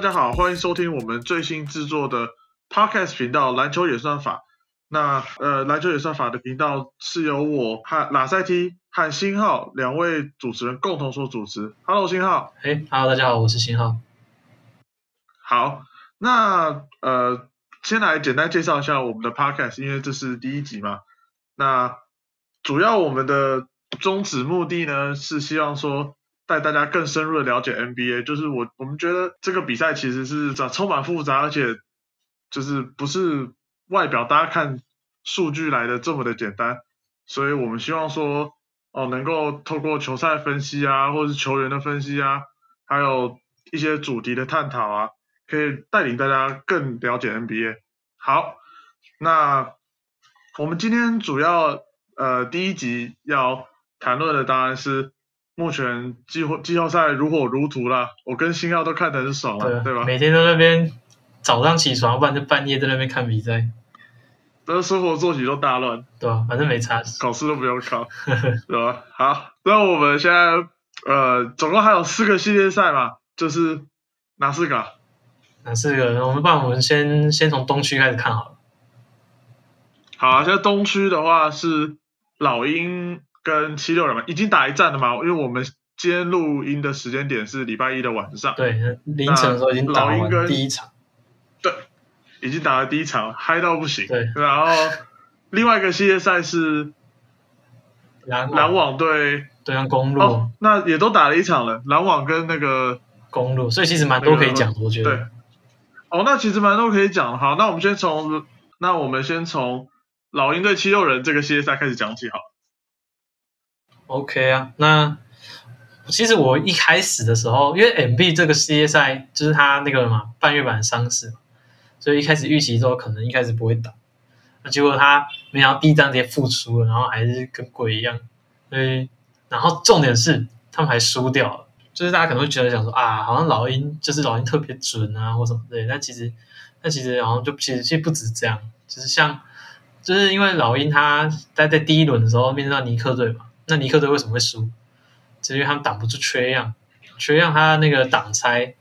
大家好，欢迎收听我们最新制作的 Podcast 频道《篮球演算法》。那呃，篮球演算法的频道是由我和拉塞 T 和星浩两位主持人共同所主持。Hello，星浩。哎，Hello，大家好，我是星浩。好，那呃，先来简单介绍一下我们的 Podcast，因为这是第一集嘛。那主要我们的宗旨目的呢，是希望说。带大家更深入的了解 NBA，就是我我们觉得这个比赛其实是充满复杂，而且就是不是外表大家看数据来的这么的简单，所以我们希望说哦，能够透过球赛分析啊，或者是球员的分析啊，还有一些主题的探讨啊，可以带领大家更了解 NBA。好，那我们今天主要呃第一集要谈论的当然是。目前季后季后赛如火如荼啦，我跟星耀都看得很爽了，对吧？每天在那边早上起床，不然就半夜在那边看比赛，都生活作息都大乱，对吧？反正没差，考试都不用考，对吧？好，那我们现在呃，总共还有四个系列赛嘛，就是哪四个？哪四个？我们不然我们先先从东区开始看好了。好，现在东区的话是老鹰。跟七六人嘛，已经打一战了嘛？因为我们今天录音的时间点是礼拜一的晚上，对，凌晨的时候已经打完第一场，对，已经打了第一场，嗨到不行。对，然后另外一个系列赛是篮篮网对对上公路，那也都打了一场了，篮网跟那个公路，所以其实蛮多可以讲，我觉得。对，哦，那其实蛮多可以讲。好，那我们先从那我们先从老鹰对七六人这个系列赛开始讲起，好。OK 啊，那其实我一开始的时候，因为 MB 这个系列赛就是他那个嘛半月板伤势，所以一开始预期说可能一开始不会打，那结果他没想到第一张直接复出了，然后还是跟鬼一样，所以然后重点是他们还输掉了，就是大家可能会觉得想说啊，好像老鹰就是老鹰特别准啊或什么之类，但其实但其实好像就其实其实不止这样，就是像就是因为老鹰他在在第一轮的时候面对到尼克队嘛。那尼克队为什么会输？是因为他们挡不住缺样，缺样他那个挡拆，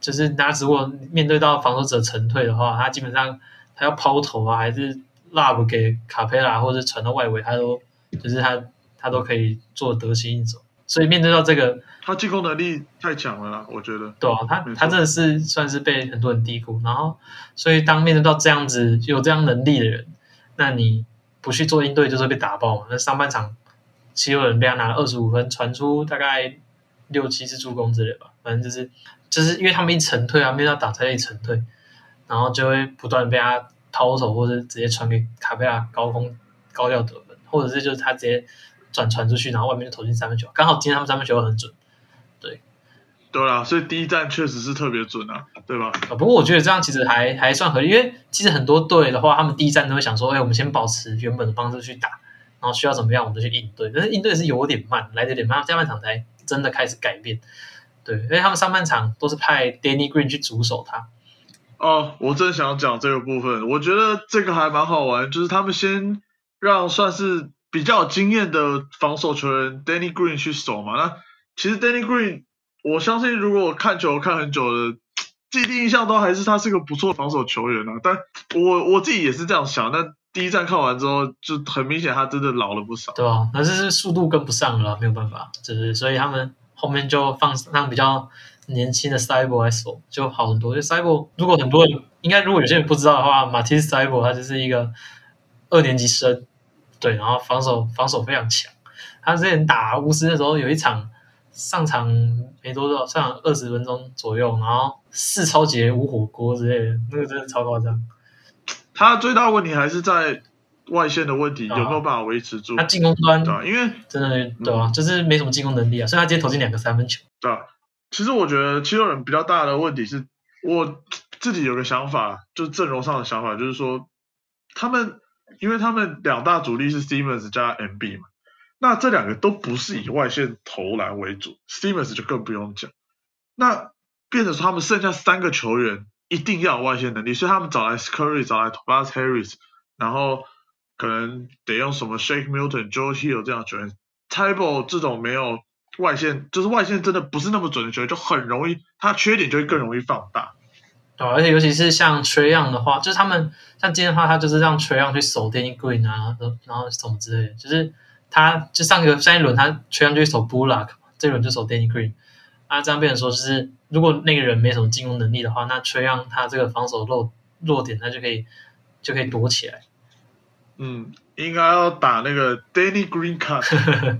就是他如果面对到防守者沉退的话，他基本上他要抛投啊，还是 lob 给卡佩拉，或者传到外围，他都就是他他都可以做得心应手。所以面对到这个，他进攻能力太强了啦，我觉得。对啊，他他真的是算是被很多人低估。然后，所以当面对到这样子有这样能力的人，那你不去做应对，就是被打爆嘛。那上半场。七六人被他拿了二十五分，传出大概六七次助攻之类吧，反正就是就是因为他们一沉退啊，没有打才一沉退，然后就会不断被他抛投，或者直接传给卡佩拉高空高调得分，或者是就是他直接转传出去，然后外面就投进三分球，刚好今天他们三分球很准，对，对啊，所以第一站确实是特别准啊，对吧？啊，不过我觉得这样其实还还算合理，因为其实很多队的话，他们第一站都会想说，哎，我们先保持原本的方式去打。然后需要怎么样，我们就去应对。但是应对是有点慢，来的有点慢。下半场才真的开始改变。对，因为他们上半场都是派 Danny Green 去主守他。哦，我真想讲这个部分。我觉得这个还蛮好玩，就是他们先让算是比较有经验的防守球员 Danny Green 去守嘛。那其实 Danny Green，我相信如果看球看很久的，既定印象都还是他是个不错的防守球员啊。但我我自己也是这样想。那第一站看完之后，就很明显他真的老了不少，对吧？那是速度跟不上了，没有办法，就是所以他们后面就放让比较年轻的 Cyber 来守就好很多。因为 Cyber 如果很多人应该如果有些人不知道的话，马蒂斯 Cyber 他就是一个二年级生，对，然后防守防守非常强。他之前打巫师的时候，有一场上场没多少，上场二十分钟左右，然后四超节五火锅之类的，那个真的超夸张。他最大问题还是在外线的问题，有没有办法维持住？他进攻端对，因为真的对啊，就是没什么进攻能力啊，所以他直接投进两个三分球。对啊，其实我觉得七六人比较大的问题是，我自己有个想法，就是阵容上的想法，就是说他们，因为他们两大主力是 Stevens 加 MB 嘛，那这两个都不是以外线投篮为主，Stevens 就更不用讲，那变成说他们剩下三个球员。一定要有外线能力，所以他们找来 s c u r r y 找来 Tobias Harris，然后可能得用什么 Shake Milton、Joe Hill 这样球员。Table 这种没有外线就是外线真的不是那么准的球员，就很容易他缺点就会更容易放大。对，而且尤其是像 Trey Young 的话，就是他们像今天的话，他就是让 Trey Young 去守 Danny Green 啊，然后然后什么之类的，就是他就上个上一轮他 Trey Young 就去守 Bullock，这轮就守 Danny Green，啊，这样变成说就是如果那个人没什么进攻能力的话，那 Trey Young 他这个防守弱弱点他就可以就可以躲起来。嗯，应该要打那个 Danny Green cut，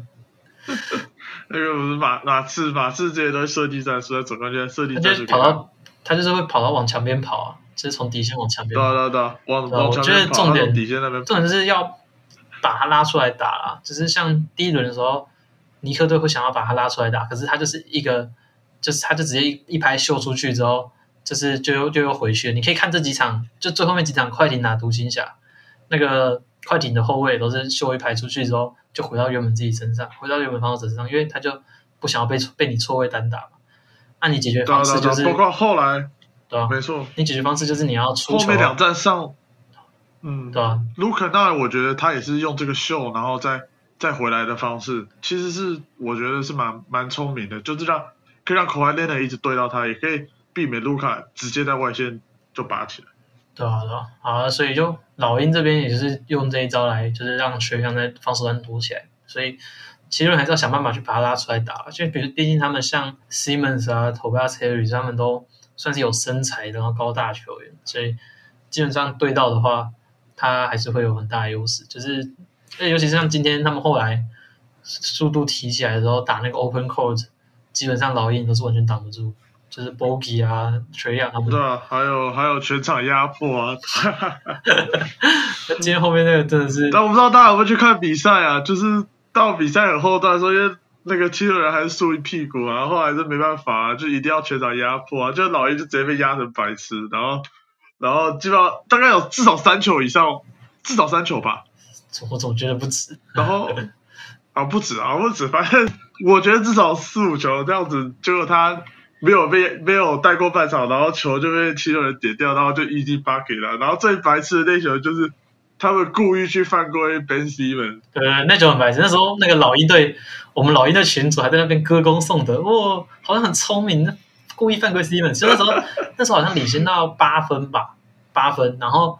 那个不是马马刺马刺这些都设计战术，在总冠军设计他就战术他。跑到他就是会跑到往墙边跑啊，就是从底线往墙边跑。对啊对啊对啊，往往墙我觉得重点底线那边。重点是要把他拉出来打啊，就是像第一轮的时候，尼克队会想要把他拉出来打，可是他就是一个，就是他就直接一一拍秀出去之后，就是就又就又回去了。你可以看这几场，就最后面几场快艇打独行侠，那个快艇的后卫都是秀一排出去之后，就回到原本自己身上，回到原本防守者身上，因为他就不想要被被你错位单打嘛。那你解决方式就是包括后来对吧？没错，你解决方式就是你要出球啊，后面两站上，嗯，对吧？卢肯当然我觉得他也是用这个秀，然后再再回来的方式，其实是我觉得是蛮蛮聪明的，就是让可以让 k a w h i Leonard 一直对到他，也可以避免卢卡直接在外线就拔起来。对啊，对啊，好啊，所以就老鹰这边也就是用这一招来，就是让学员在防守端躲起来，所以其实还是要想办法去把他拉出来打，就比如毕竟他们像 Simmons 啊、Tobias Harris 他们都算是有身材的，然后高大球员，所以基本上对到的话，他还是会有很大的优势，就是呃尤其是像今天他们后来速度提起来的时候打那个 Open Court，基本上老鹰都是完全挡不住，就是 Bogey 啊、Trey Young 他们对啊，还有还有全场压迫啊！那今天后面那个真的是，但我不知道大家有没有去看比赛啊？就是到比赛很后段的时候，因为那个七六人还是输一屁股啊，后来是没办法啊，就一定要全场压迫啊，就老鹰就直接被压成白痴，然后然后基本上大概有至少三球以上，至少三球吧，我总觉得不止。然后啊不止啊不止，反正我觉得至少四五球这样子，结果他没有被没有带过半场，然后球就被七六人点掉，然后就 easy bucket 了，然后最白痴的那球就是他们故意去犯规 Ben Simmons。呃，那种很白痴。那时候那个老鹰队，我们老鹰的群主还在那边歌功颂德，哇，好像很聪明，故意犯规 Steven。就那时候，那时候好像领先到八分吧，八分，然后，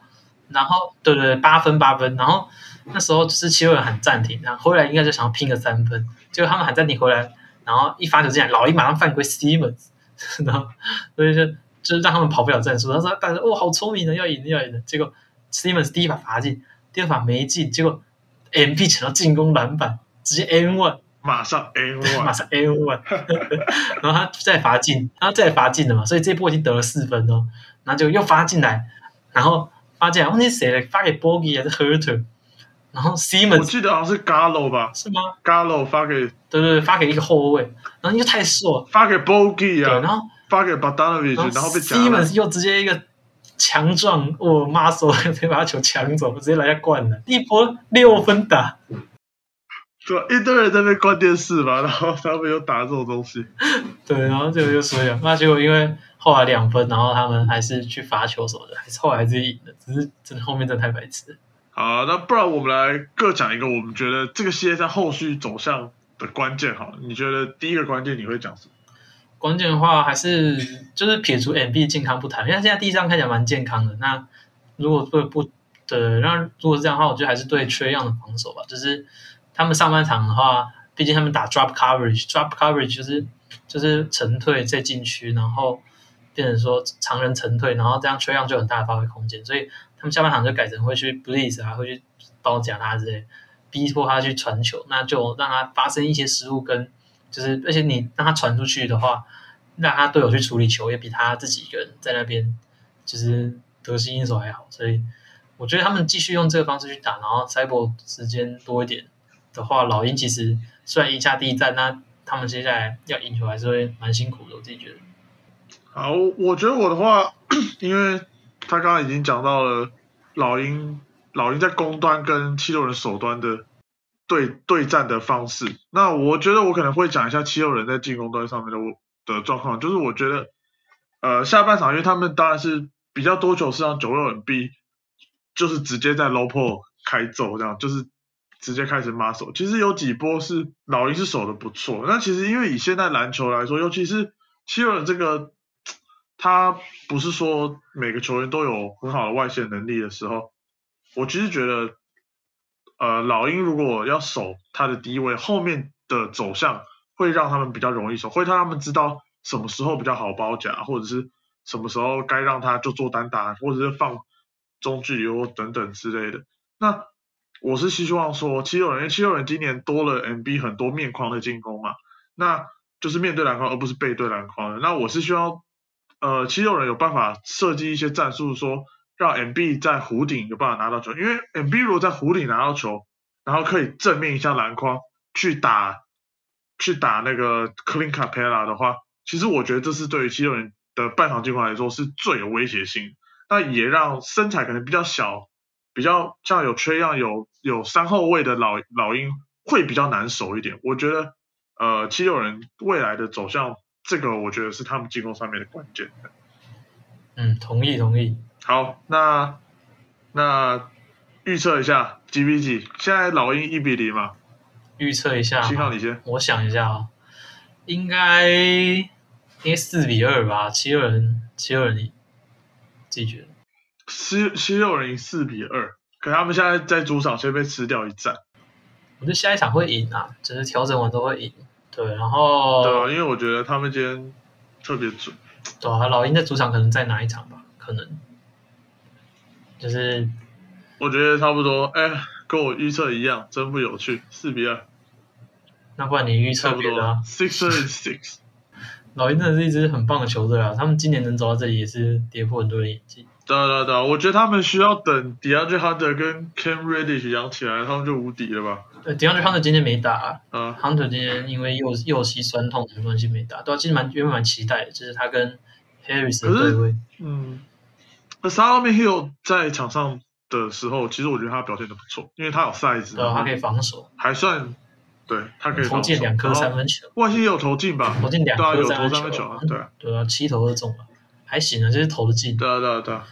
然后，对对对，八分八分，然后那时候就是七六人喊暂停，然后回来应该就想要拼个三分，结果他们喊暂停回来，然后一发球进来，老鹰马上犯规 s t e v e n s 然后所以就就是让他们跑不了战术。他说：“但是哇，好聪明的，要赢的要赢的。”结果 Stevens 第一把罚进，第二把没进，结果 MP 抢到进攻篮板，直接 N one，马上 A one，马上 N one，然后他再罚进，他再罚进了嘛，所以这一波已经得了四分哦，然后就又发进来，然后发进来，忘记谁了，发给 Bogey 还是 Herter，然后我 Simmons 记得好像是 Gallo 吧是吗？，Gallo 发给对对对，发给一个后卫，然后又太瘦了，发给 Bogey 啊，然啊，后发给 Bogdanovich，然后被夹了 Simmons 又直接一个强壮，哦 muscle 直接把他球抢走，直接来下灌了，一波六分打，对吧？一堆人在那边关电视嘛，然后他们又打这种东西，对，然后就又输了。那结果因为后来两分，然后他们还是去罚球什么的，还是后来还是赢了，只是真的后面真的太白痴了。好，那不然我们来各讲一个我们觉得这个系列在后续走向的关键好了，你觉得第一个关键你会讲什么？关键的话还是就是撇除 MB 健康不谈，因为现在第一张看起来蛮健康的。那如果对不对，那如果是这样的话，我觉得还是对缺样的防守吧。就是他们上半场的话，毕竟他们打 drop coverage，drop coverage 就是就是沉退再进区，然后变成说常人沉退，然后这样缺样就很大的发挥空间。所以他们下半场就改成会去 blitz 啊，会去包夹他之类，逼迫他去传球，那就让他发生一些失误跟。就是，而且你让他传出去的话，让他队友去处理球，也比他自己一个人在那边就是得心应手还好。所以我觉得他们继续用这个方式去打，然后赛博时间多一点的话，老鹰其实虽然赢下第一战，那他们接下来要赢球还是会蛮辛苦的。我自己觉得。好，我觉得我的话，因为他刚刚已经讲到了老鹰，老鹰在攻端跟七六人手端的对对战的方式。那我觉得我可能会讲一下七六人在进攻端上面的的状况，就是我觉得，呃，下半场因为他们当然是比较多球是让九六人 B，就是直接在 low p o 开揍这样，就是直接开始马守。其实有几波是老鹰是守的不错，那其实因为以现在篮球来说，尤其是七六人这个，他不是说每个球员都有很好的外线能力的时候，我其实觉得，呃，老鹰如果要守他的低位，后面的走向会让他们比较容易守，会让他们知道什么时候比较好包夹，或者是什么时候该让他就做单打，或者是放中距离或等等之类的。那我是希望说七六人，因为七六人今年多了 MB 很多面框的进攻嘛，那就是面对篮筐而不是背对篮筐的。那我是希望呃七六人有办法设计一些战术，说让 MB 在弧顶有办法拿到球，因为 MB 如果在弧顶拿到球，然后可以正面一下篮筐去打去打那个 Clean Capella 的话，其实我觉得这是对于七六人的半场进攻来说是最有威胁性。那也让身材可能比较小。比较像有缺样有有三后卫的老老鹰会比较难守一点，我觉得呃七六人未来的走向，这个我觉得是他们进攻上面的关键。嗯，同意同意。好，那那预测一下几比几？现在老鹰一比零嘛？预测一下。信号你先。我想一下啊，应该应该四比二吧？七六人七六人，自己觉得。七七六人赢四比二，可他们现在在主场先被吃掉一战。我觉得下一场会赢啊，只是调整完都会赢。对，然后对啊，因为我觉得他们今天特别准。对啊，老鹰在主场可能再拿一场吧，可能就是我觉得差不多。哎，跟我预测一样，真不有趣，四比二。那不然你预测不多 Six and six。老鹰真的是一支很棒的球队啊，他们今年能走到这里也是跌破很多人眼镜。对对对，我觉得他们需要等 DeAndre Hunter 跟 Cam Reddish 养起来，他们就无敌了吧？对，DeAndre Hunter 今天没打，啊，Hunter 今天因为右右膝酸痛的关系没打，对，其实蛮原本蛮期待的，就是他跟 Harris 的对位。嗯，那 Solomon Hill 在场上的时候，其实我觉得他表现的不错，因为他有 size，对，他可以防守，还算，对他可以投进两颗三分球，外线也有投进吧？投进两颗三分球，对啊，对啊，七投二中了，还行啊，就是投的进。对啊，对啊，对啊。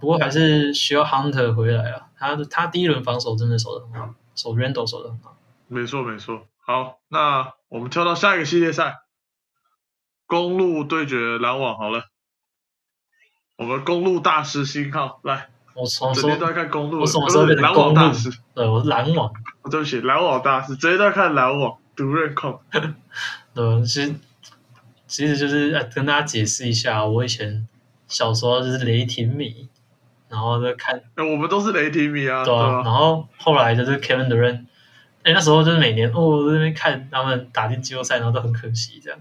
不过还是需要 Hunter 回来啊，他他第一轮防守真的守的很好，守 Randle 守的很好。没错没错，好，那我们跳到下一个系列赛，公路对决篮网好了，我们公路大师新号来，我从整天都在看公路，我什么时候变成篮网大师？对，我是篮网，对不起，篮网大师，整天都在看篮网，独任控。对，其实其实就是跟大家解释一下，我以前。小时候就是雷霆迷，然后就看，哎，我们都是雷霆迷啊。对啊。然后后来就是 Kevin Durant，哎，那时候就是每年哦在那边看他们打进季后赛，然后都很可惜这样。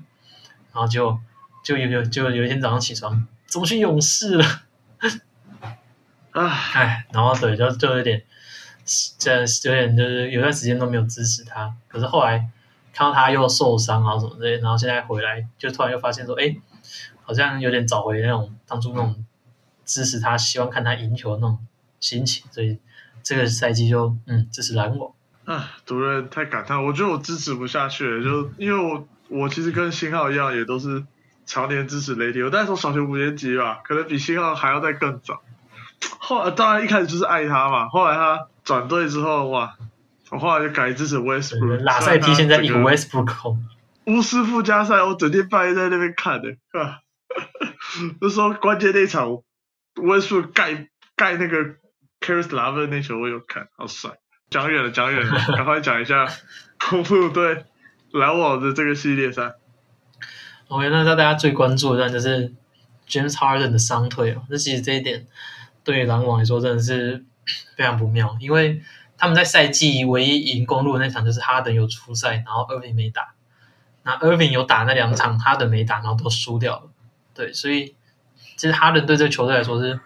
然后就就有有就有一天早上起床，怎么去勇士了？唉唉，然后对，就就有点，这有点就是有段时间都没有支持他。可是后来看到他又受伤啊什么之类，然后现在回来，就突然又发现说，哎。好像有点找回那种当初那种支持他、希望看他赢球那种心情，所以这个赛季就嗯支持篮网。啊，主任太感叹，我觉得我支持不下去了，就因为我我其实跟新浩一样，也都是常年支持雷霆。我大概从小学五年级吧，可能比新浩还要再更早。后来当然一开始就是爱他嘛，后来他转队之后，哇，我后来就改支持 Westbrook。拉塞提现在一个 Westbrook。巫师附加赛，我整天半夜在那边看的，啊。就说关键那场，温数盖盖那个 Caris Love 那球我有看，好帅。讲远了，讲远了，赶快讲一下公路队篮网的这个系列赛。OK，那大家最关注的就是 James Harden 的伤退哦。那其实这一点对于篮网来说真的是 非常不妙，因为他们在赛季唯一赢公路的那场就是哈登有出赛，然后 Irving 没打。那 Irving 有打那两场，哈登没打，然后都输掉了。对，所以其实哈登对这个球队来说是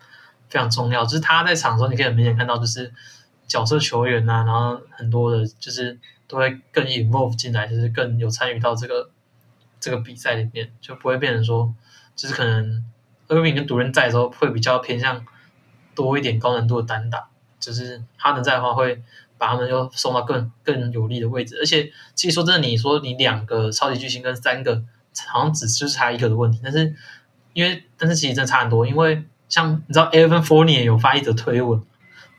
非常重要。就是他在场的时候，你可以很明显看到，就是角色球员呐，然后很多的，就是都会更 involve 进来，就是更有参与到这个这个比赛里面，就不会变成说，就是可能厄文跟独人在的时候会比较偏向多一点高难度的单打，就是哈登在的话会把他们又送到更更有利的位置。而且其实说真的，你说你两个超级巨星跟三个，好像只就是差一个的问题，但是。因为，但是其实真的差很多。因为像你知道，Evan Fournier 有发一则推文，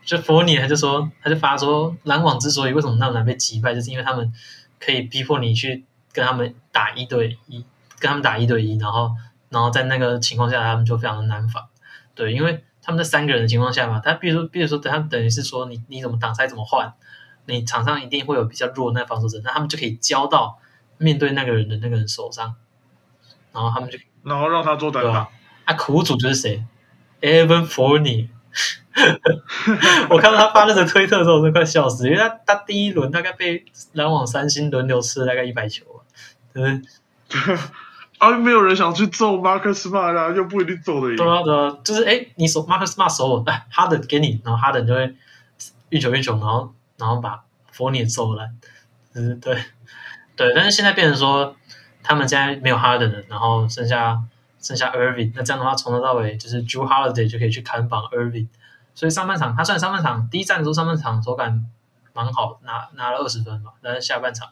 就佛尼他就说，他就发说，篮网之所以为什么那么难被击败，就是因为他们可以逼迫你去跟他们打一对一，跟他们打一对一，然后然后在那个情况下，他们就非常的难防。对，因为他们在三个人的情况下嘛，他比如说，比如说，等他等于是说，你你怎么挡拆怎么换，你场上一定会有比较弱的那防守者，那他们就可以交到面对那个人的那个人手上，然后他们就然后让他做单打？啊，苦主就是谁？Evan Fournier。我看到他发那个推特的时候，我都快笑死，因为他他第一轮大概被篮网三星轮流吃了大概一百球吧，对 啊，没有人想去揍马克思马啊，又不一定揍得赢。对啊对啊，就是哎，你手 Marcus Smart 手我，哎，哈登给你，然后哈登就会运球运球，然后然后把 Fournier 揍烂，嗯对对，但是现在变成说他们现在没有哈登了，然后剩下剩下 Irving，那这样的话从头到尾就是 Drew Holiday 就可以去砍绑 Irving，所以上半场他算上半场第一战的时候上半场手感蛮好，拿拿了二十分嘛，但是下半场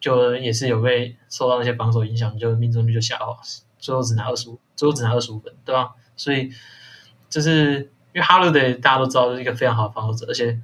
就也是有被受到那些防守影响，就命中率就下滑，最后只拿二十五，最后只拿二十五分，对吧？所以就是因为 Holiday 大家都知道是一个非常好的防守者，而且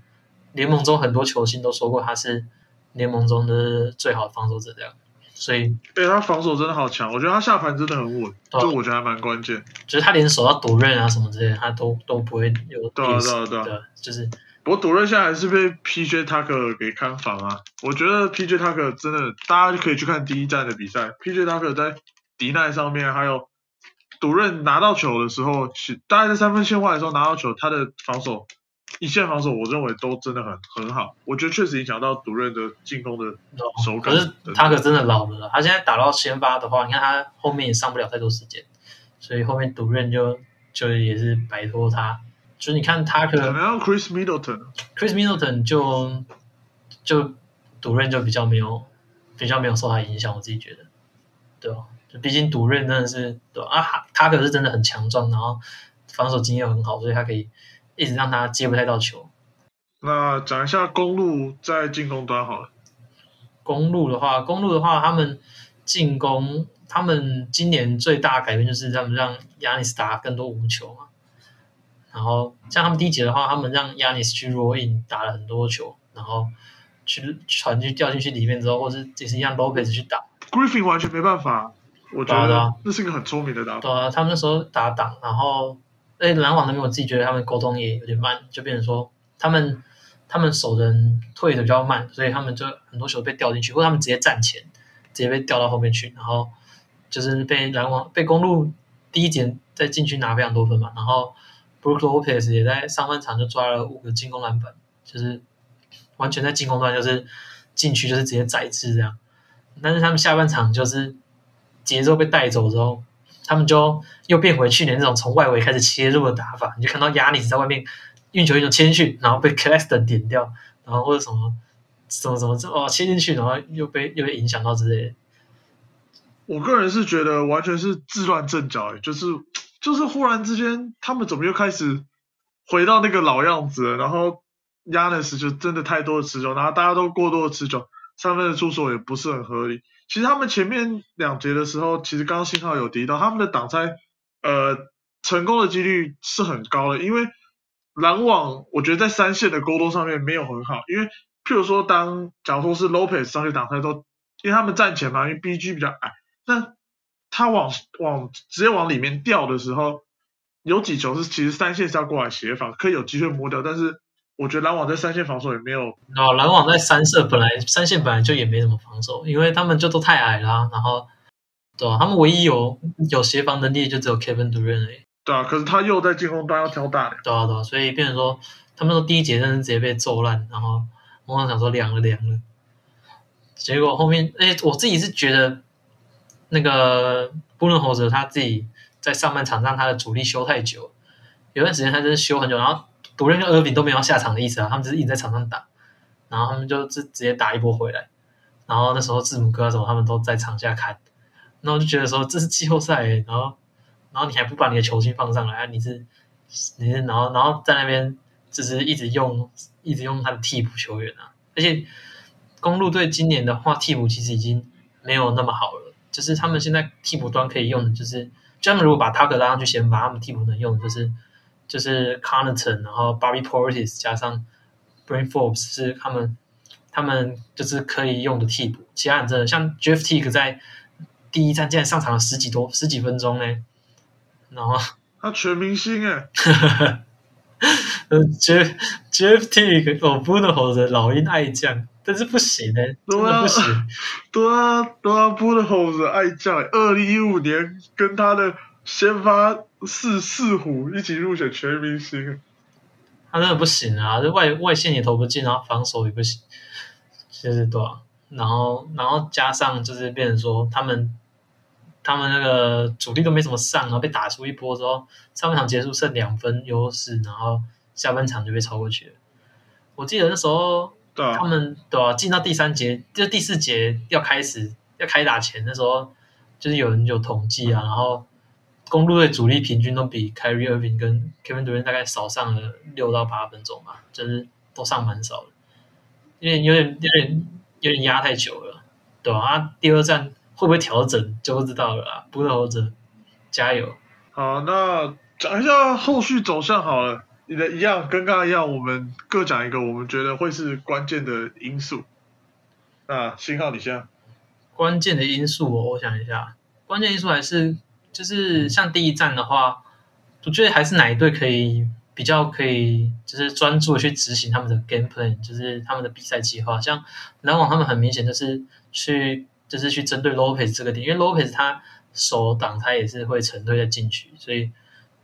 联盟中很多球星都说过他是联盟中的最好的防守者，这样，所以对他防守真的好强，我觉得他下盘真的很稳，对啊这我觉得还蛮关键。就是他连手要夺刃啊什么之类的，他都都不会有对啊对啊对啊，就是不过杜润现在还是被 PJ Tucker 给看防啊。我觉得 PJ Tucker 真的，大家就可以去看第一站的比赛。PJ Tucker 在迪奈上面，还有独刃拿到球的时候，其大概在三分线外的时候拿到球，他的防守一线防守，我认为都真的很很好。我觉得确实影响到独任的进攻的手感可是他可真的老了啦，他现在打到先发的话，你看他后面也上不了太多时间，所以后面独任就就也是摆脱他。就是你看他可能 Chris Middleton，Chris Middleton 就就独任就比较没有比较没有受他影响，我自己觉得，对吧？就毕竟独任真的是对吧？啊，他他可是真的很强壮，然后防守经验很好，所以他可以一直让他接不太到球。那讲一下公路在进攻端好了。公路的话，公路的话，他们进攻，他们今年最大的改变就是他们让亚尼斯打更多无球嘛。然后像他们第一节的话，他们让亚尼斯去 roll in 打了很多球，然后去传去掉进去里面之后，或是也是一样 Lopez 去打，Griffin 完全没办法，我觉得那是一个很聪明的打法。对啊，他们那时候打挡，然后哎篮网那边我自己觉得他们沟通也有点慢，就变成说他们他们守人退的比较慢，所以他们就很多球被掉进去，或他们直接站前，直接被调到后面去，然后就是被篮网被公路第一节在禁区拿非常多分嘛，然后 Brook Lopez 也在上半场就抓了五个进攻篮板，就是完全在进攻端就是禁区就是直接宰制这样，但是他们下半场就是节奏被带走之后，他们就又变回去年那种从外围开始切入的打法，你就看到亚尼斯在外面运球一种切进去，然后被 Claxton 点掉，然后或者什么什么什么哦切进去，然后又被又被影响到之类的。我个人是觉得完全是自乱阵脚，就是就是忽然之间他们怎么又开始回到那个老样子？然后 Yanis 就真的太多的持球，然后大家都过多的持球，三分的出手也不是很合理。其实他们前面两节的时候，其实刚刚信号有提到，他们的挡拆呃成功的几率是很高的，因为篮网我觉得在三线的沟通上面没有很好，因为譬如说当假如说是 Lopez 上去挡拆都，因为他们站前嘛，因为 BG 比较矮，那他往往直接往里面掉的时候，有几球是其实三线是要过来协防，可以有机会摸掉，但是我觉得篮网在三线防守也没有然后篮网在三射本来三线本来就也没怎么防守，因为他们就都太矮啦、然后对啊，他们唯一有有协防能力就只有 Kevin Durant 而已。对啊，可是他又在进攻端要挑大梁，对啊，对啊，所以变成说，他们说第一节真的是直接被揍烂，然后我想说凉了凉了，结果后面，哎，我自己是觉得那个布伦侯泽他自己在上半场让他的主力休太久，有段时间他真是休很久，然后独任跟厄比都没有下场的意思啊，他们只是一直在场上打，然后他们就直直接打一波回来，然后那时候字母哥什么他们都在场下看，然后我就觉得说这是季后赛，然后然后你还不把你的球星放上来啊，你是你是然后然后在那边就是一直用一直用他的替补球员啊，而且公路队今年的话替补其实已经没有那么好了，就是他们现在替补端可以用的就是，就他们如果把塔克拉上去先发，他们替补能用的就是就是 Connaughton，然后 Bobby Portis 加上 Brain Forbes 是他们他们就是可以用的替补，其他人真的像 Jeff Teague 在第一站竟然上场了十几多十几分钟呢，然后他全明星哎，呃 Jeff Jeff Teague 哦 b u n o 的老鹰爱将，但是不行呢，真的不行。对啊，对啊 b u n o 的爱将，二零一五年跟他的先发四四虎一起入选全明星，他真的不行啊，这外外线也投不进，然后防守也不行，就是对啊，然后然后加上就是变成说他们。他们那个主力都没怎么上，然后被打出一波之后，上半场结束剩两分优势，然后下半场就被超过去了。我记得那时候，他们对啊，进到第三节，就第四节要开始要开打前，那时候就是有人有统计啊，然后公路队主力平均都比 Kyrie Irving 跟 Kevin Durant 大概少上了六到八分钟吧，就是都上蛮少的，有点有点有点有点压太久了，对啊，第二站。会不会调整就不知道了啊！不投者加油。好，那讲一下后续走向好了。你的一样跟刚刚一样，我们各讲一个我们觉得会是关键的因素。那信号你先。关键的因素，哦我想一下，关键因素还是就是像第一站的话，我觉得还是哪一队可以比较可以，就是专注去执行他们的 game plan，就是他们的比赛计划。像篮网他们很明显就是去。就是去针对 Lopez 这个点，因为 Lopez 他手挡他也是会沉退在禁区，所以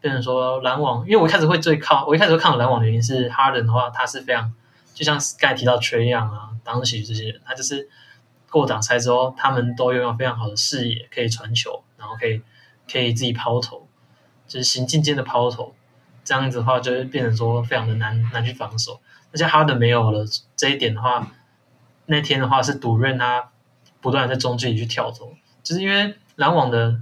变成说篮网，因为我一开始会最靠，我一开始会看篮网的原因是 Harden 的话，他是非常就像刚才提到 Trey Young 啊，当时这些人，他就是过挡拆之后，他们都拥有非常好的视野，可以传球，然后可以可以自己抛投，就是行进间的抛投，这样子的话就会变成说非常的难难去防守。而且哈登没有了这一点的话，那天的话是赌任他。不断在中距离去跳投，就是因为篮网的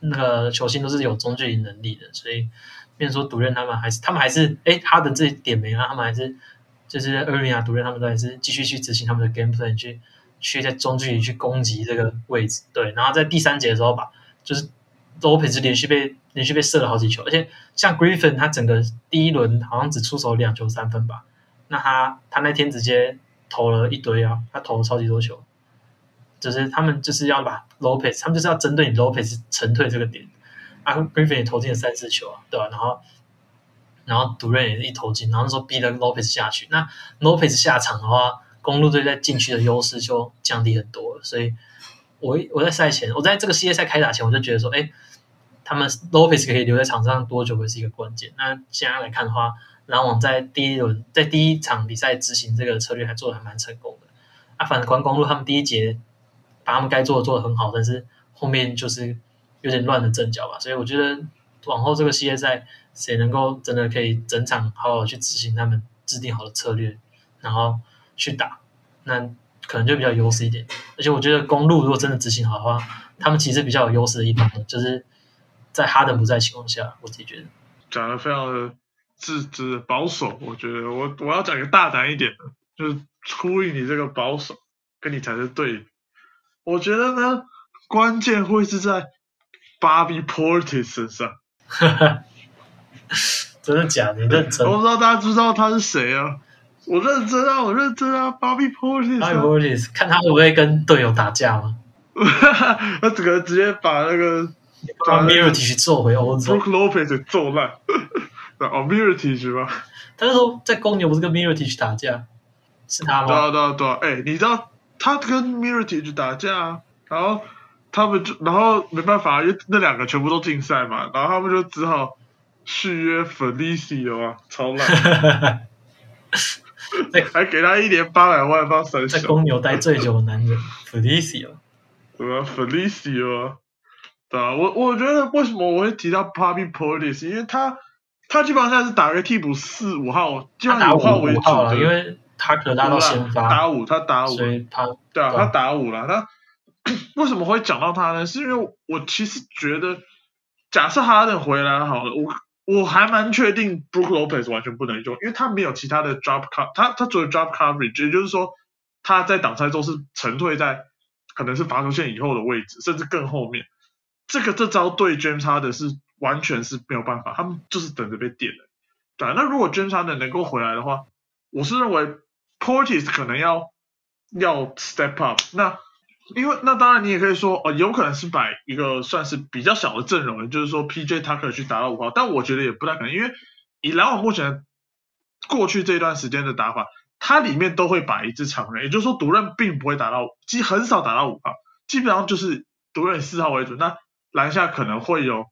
那个球星都是有中距离能力的，所以，变说独任他们还是他们还是哎，他的这一点没了，他们还是就是厄维亚独任他们都还是继续去执行他们的 game plan，去去在中距离去攻击这个位置，对，然后在第三节的时候把就是 Lopez 连续被连续被射了好几球，而且像 Griffin 他整个第一轮好像只出手两球三分吧，那他他那天直接投了一堆啊，他投了超级多球。就是他们就是要把 Lopez，他们就是要针对你 Lopez 沉退这个点，啊，Griffin 也投进了三次球啊，对吧？然后，然后独任也是一投进，然后那时候逼了 Lopez 下去。那 Lopez 下场的话，公路队在禁区的优势就降低很多了。所以，我我在赛前，我在这个系列赛开打前，我就觉得说，哎，他们 Lopez 可以留在场上多久会是一个关键。那现在来看的话，篮网在第一轮在第一场比赛执行这个策略还做的还蛮成功的。啊，反观公路，他们第一节。把他们该做的做的很好，但是后面就是有点乱的阵脚吧，所以我觉得往后这个系列赛，谁能够真的可以整场好好去执行他们制定好的策略，然后去打，那可能就比较优势一点。而且我觉得公路如果真的执行好的话，他们其实比较有优势的一方，就是在哈登不在情况下，我自己觉得讲的非常的自知保守。我觉得我我要讲一个大胆一点的，就是出于你这个保守，跟你才是对。我觉得呢，关键会是在 Bobby Portis 身上。真的假的？认真？我不知道大家知道他是谁啊？我认真啊，我认真啊，Bobby Portis。Bobby Portis，看他会不会跟队友打架吗？他整个直接把那个把 Mirage 揍回欧洲，Brook Lopez 揍烂。哦，Mirage 吧？他那时候在公牛不是跟 Mirage 打架？是他吗？对啊对啊对啊！哎，你知道？他跟 Mirage 打架，然后他们就，然后没办法，因为那两个全部都禁赛嘛，然后他们就只好续约 Felicio 啊，超烂，还给他一年八百万帮三在公牛待最久的男人 Felicio，什么，Felicio，对啊，我我觉得为什么我会提到 Bobby Portis，因为他他基本上是打个替补四五号，基本上五号为主的，因为。他可能拉到先发，打五，他打五，所以他对啊，他打五了。他为什么会讲到他呢？是因为我其实觉得，假设哈登回来好了，我我还蛮确定 Brook Lopez 完全不能用，因为他没有其他的 drop cover，他他除了 drop coverage，也就是说他在挡拆中是沉退在可能是罚球线以后的位置，甚至更后面。这个这招对 James Harden 是完全是没有办法，他们就是等着被点的。对，那如果 Jamal 能够回来的话，我是认为 Portis 可能要要 step up。那因为那当然你也可以说，哦，有可能是摆一个算是比较小的阵容，也就是说 PJ Tucker 去打到五号，但我觉得也不太可能，因为以篮网目前过去这段时间的打法，它里面都会摆一支常人，也就是说独任并不会打到，基很少打到五号，基本上就是独任四号为主。那篮下可能会有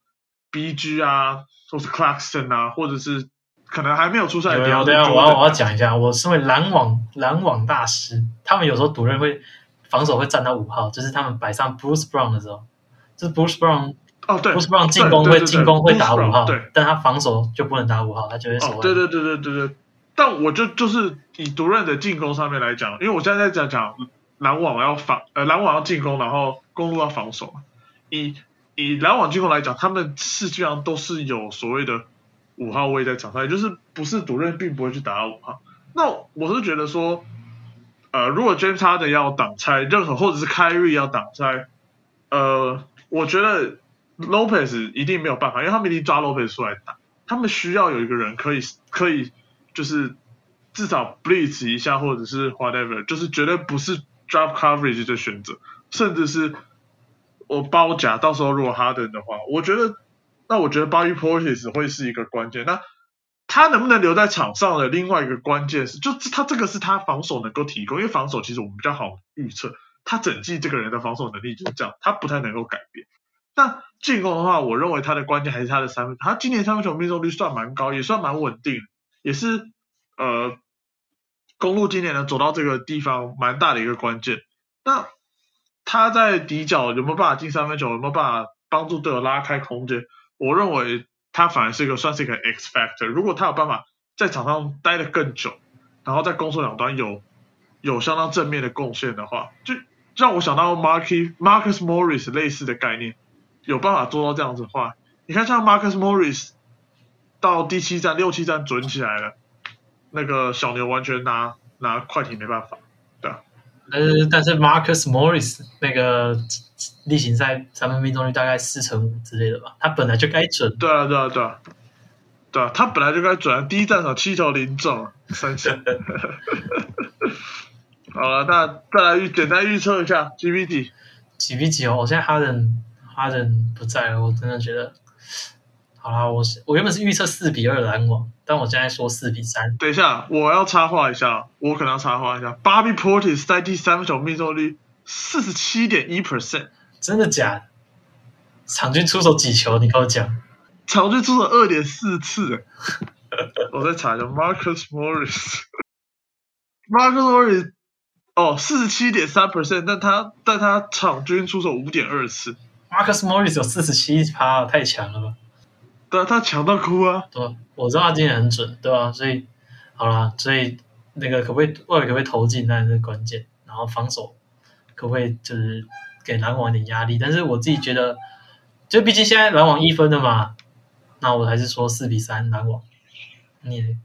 BG 啊，或是 Clarkson 啊，或者是可能还没有出赛的。有对啊，我要我要讲一下，我身为篮网篮网大师，他们有时候独任会。防守会站到五号，就是他们摆上 Bruce Brown 的时候，就是 Bruce Brown 哦，对，Bruce Brown 进攻会进攻会打五号，对，但他防守就不能打五号，他就会守。对对对对对对。但我就就是以独任的进攻上面来讲，因为我现在在讲讲篮网要防，呃，篮网要进攻，然后公路要防守。以以篮网进攻来讲，他们实际上都是有所谓的五号位在场上，也就是不是独任并不会去打到五号。那我是觉得说。呃，如果 James Harden 要挡拆，任何或者是 Kyrie 要挡拆，呃，我觉得 Lopez 一定没有办法，因为他们一定抓 Lopez 出来打，他们需要有一个人可以可以就是至少 blitz 一下，或者是 whatever，就是绝对不是 drop coverage 的选择，甚至是我包夹，到时候如果 Harden 的话，我觉得那我觉得 Bobby Portis 会是一个关键。那他能不能留在场上的另外一个关键是，就他这个是他防守能够提供，因为防守其实我们比较好预测，他整季这个人的防守能力就是这样，他不太能够改变。那进攻的话，我认为他的关键还是他的三分，他今年三分球命中率算蛮高，也算蛮稳定，也是呃公路今年能走到这个地方蛮大的一个关键。那他在底角有没有办法进三分球，有没有办法帮助队友拉开空间？我认为。他反而是一个算是一个 X factor。如果他有办法在场上待得更久，然后在攻守两端有有相当正面的贡献的话，就让我想到 Marky Marcus Morris 类似的概念，有办法做到这样子的话，你看像 Marcus Morris 到第七站、六七站准起来了，那个小牛完全拿拿快艇没办法，对啊。呃，但是 Marcus Morris 那个例行赛三分命中率大概四成五之类的吧，他本来就该准。对啊，对啊，对啊，对啊，他本来就该准。第一战场七球零中三千。好了，那再来预简单预测一下 G B T。几比几哦，我现在哈登哈登不在了，我真的觉得。好啦，我是我原本是预测四比二篮网，但我现在说四比三。等一下，我要插话一下，我可能要插话一下。Bobby Portis 在第三分球命中率四十七点一 percent，真的假的？场均出手几球？你跟我讲。场均出手二点四次。我在查一下，Marcus Morris，Marcus Morris，哦，四十七点三 percent，但他但他场均出手五点二次。Marcus Morris 有四十七趴，太强了吧？对啊，他强到哭啊！对，我知道他今天很准，对吧？所以好啦，所以那个可不可以外可不可以投进，那是关键。然后防守可不可以就是给篮网一点压力？但是我自己觉得，就毕竟现在篮网一分的嘛，那我还是说四比三篮网。你？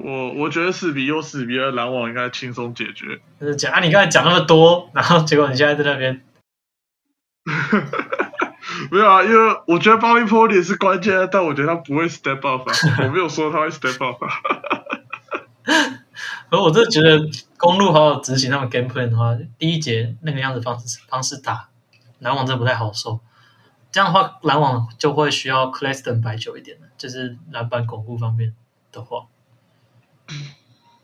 我我觉得四比又四比二，篮网应该轻松解决。就是讲啊，你刚才讲那么多，然后结果你现在在那边。没有啊，因为我觉得 Bobby Portis 是关键，但我觉得他不会 step up 啊。我没有说他会 step up 啊。而我真的觉得公路好好执行他们 game plan 的话，第一节那个样子方式方式打篮网真的不太好受。这样的话，篮网就会需要 Claston 摆久一点的，就是篮板巩固方面的话。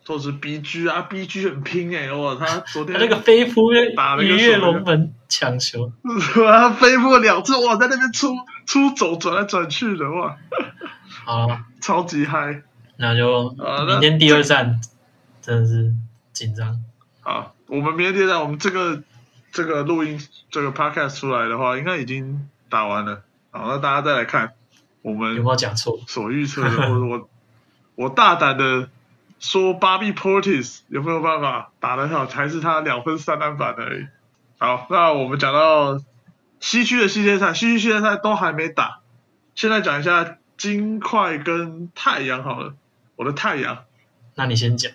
都是 BG 啊，BG 很拼哎，我，他昨天那个飞扑打了一跃龙门抢球，他飞过两次，哇，在那边出出走转来转去的哇，好，超级嗨，那就明天第二站真的是紧张。好，我们明天第二站，我们这个这个录音这个 podcast 出来的话，应该已经打完了。好，那大家再来看我们有没有讲错所预测的，或 者我我大胆的。说 Bobby Portis 有没有办法打得好，还是他两分三篮板而已。好，那我们讲到西区的系列赛，西区系列赛都还没打，现在讲一下金块跟太阳好了。我的太阳，那你先讲。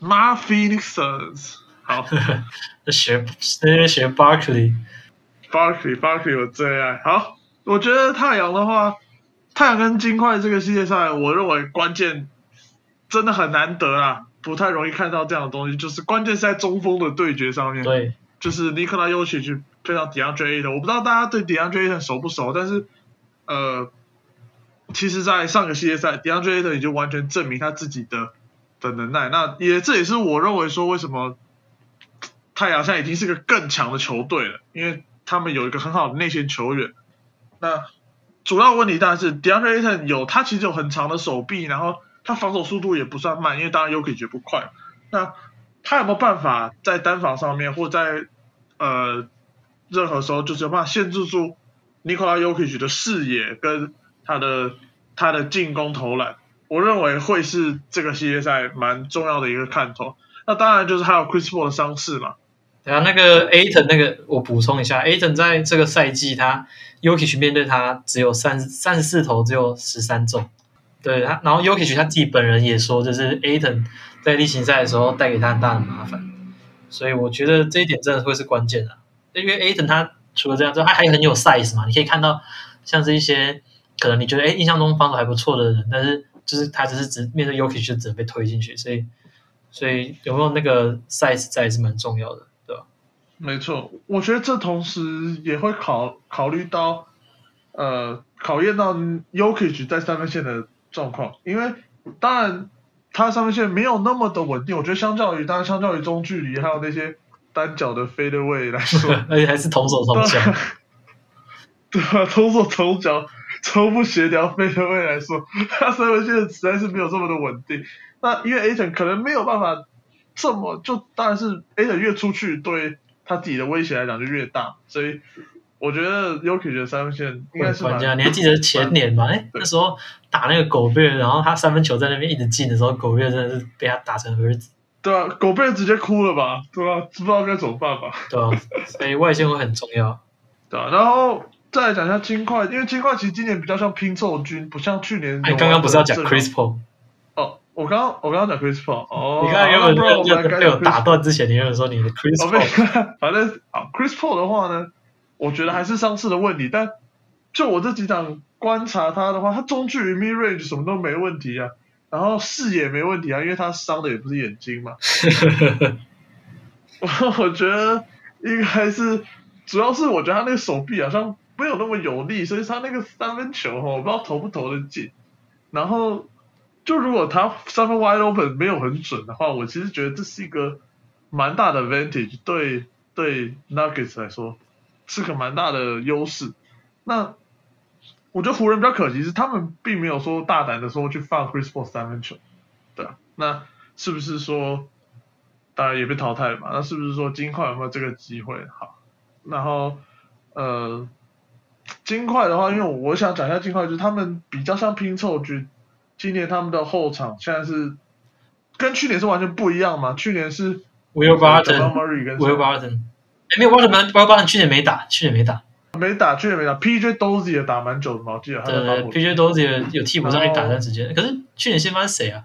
My Phoenix Suns，好，学那边学 Barkley，Barkley Barkley 我最爱。好，我觉得太阳的话，太阳跟金块这个系列赛，我认为关键真的很难得啊，不太容易看到这样的东西，就是关键是在中锋的对决上面。对，就是尼克拉尤奇去配上 DeAndre Ayton，我不知道大家对 DeAndre Ayton 熟不熟，但是呃，其实，在上个系列赛，DeAndre Ayton 已经完全证明他自己的的能耐。那也这也是我认为说为什么太阳现在已经是个更强的球队了，因为他们有一个很好的内线球员。那主要问题当然是 DeAndre Ayton 有他其实有很长的手臂，然后他防守速度也不算慢，因为当然 Yuki 绝不快。那他有没有办法在单防上面，或在呃任何时候，就是有办法限制住 Nikola Jokic 的视野跟他的他的进攻投篮？我认为会是这个系列赛蛮重要的一个看头。那当然就是还有 Chris Paul 的伤势嘛。对啊，那个 Aton 那个我补充一下，Aton 在这个赛季他 Yuki 面对他只有三三十四投，只有十三中。对他，然后 Yuki 他自己本人也说，就是 Aton 在例行赛的时候带给他很大的麻烦，所以我觉得这一点真的会是关键的。因为 Aton 他除了这样之外，他还很有 size 嘛，你可以看到像是一些可能你觉得哎印象中防守还不错的人，但是就是他只是只面对 Yuki 就只能被推进去，所以所以有没有那个 size 在是蛮重要的。对吧没错，我觉得这同时也会考考虑到，呃，考验到 Yokich 在三分线的状况，因为当然他三分线没有那么的稳定，我觉得相较于当然相较于中距离还有那些单脚的飞的位来说，而 且还是同手同脚，对啊，同手同脚，超不协调飞的位来说，他三分线实在是没有这么的稳定。那因为 A 等可能没有办法这么，就当然是 A 等越出去对。他自己的威胁来讲就越大，所以我觉得 Yuki 的三分线应该是关键。你还记得前年吗？哎，那时候打那个狗贝尔，然后他三分球在那边一直进的时候，狗贝尔真的是被他打成儿子。对啊，狗贝尔直接哭了吧？对啊，不知道该怎么办吧？对啊，所以外线会很重要。对啊，然后再来讲一下金块，因为金块其实今年比较像拼凑军，不像去年。你刚刚不是要讲 Chris Paul？我刚刚我刚刚讲 Chris Paul，哦，你刚刚原本在被我打断之前，你原本说你的 Chris Paul，反正啊 Chris Paul 的话呢，我觉得还是伤势的问题，但就我这几场观察他的话，他中距离 mid range 什么都没问题啊，然后视野没问题啊，因为他伤的也不是眼睛嘛，我 我觉得应该是主要是我觉得他那个手臂好像没有那么有力，所以他那个三分球哈，我不知道投不投得进，然后。就如果他三分 wide open 没有很准的话，我其实觉得这是一个蛮大的 advantage，对对 Nuggets 来说是个蛮大的优势。那我觉得湖人比较可惜是他们并没有说大胆的说去放 Chris Paul 三分球，对啊，那是不是说当然也被淘汰了嘛？那是不是说金块有没有这个机会？好，然后呃金块的话，因为我想讲一下金块，就是他们比较像拼凑局。今年他们的后场现在是跟去年是完全不一样嘛？去年是 Will Barton，Will Barton，哎，没有 Barton，Will Barton 去年没打，去年没打，没打，去年没打。PJ Doze 也打蛮久的嘛，我记得。对对，PJ Dozier 有替补上去打段时间，可是去年先发是谁啊？